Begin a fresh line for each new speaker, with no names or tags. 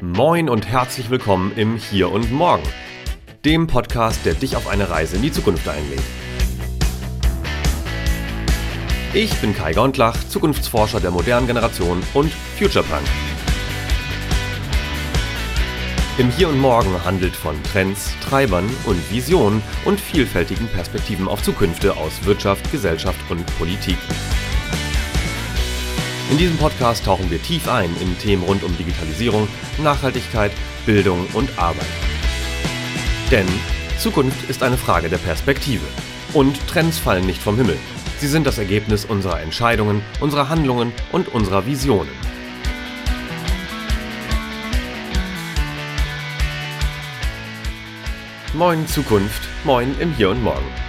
Moin und herzlich willkommen im Hier und Morgen, dem Podcast, der dich auf eine Reise in die Zukunft einlädt. Ich bin Kai Gondlach, Zukunftsforscher der modernen Generation und Futurepunk. Im Hier und Morgen handelt von Trends, Treibern und Visionen und vielfältigen Perspektiven auf Zukünfte aus Wirtschaft, Gesellschaft und Politik. In diesem Podcast tauchen wir tief ein in Themen rund um Digitalisierung, Nachhaltigkeit, Bildung und Arbeit. Denn Zukunft ist eine Frage der Perspektive. Und Trends fallen nicht vom Himmel. Sie sind das Ergebnis unserer Entscheidungen, unserer Handlungen und unserer Visionen. Moin Zukunft, moin im Hier und Morgen.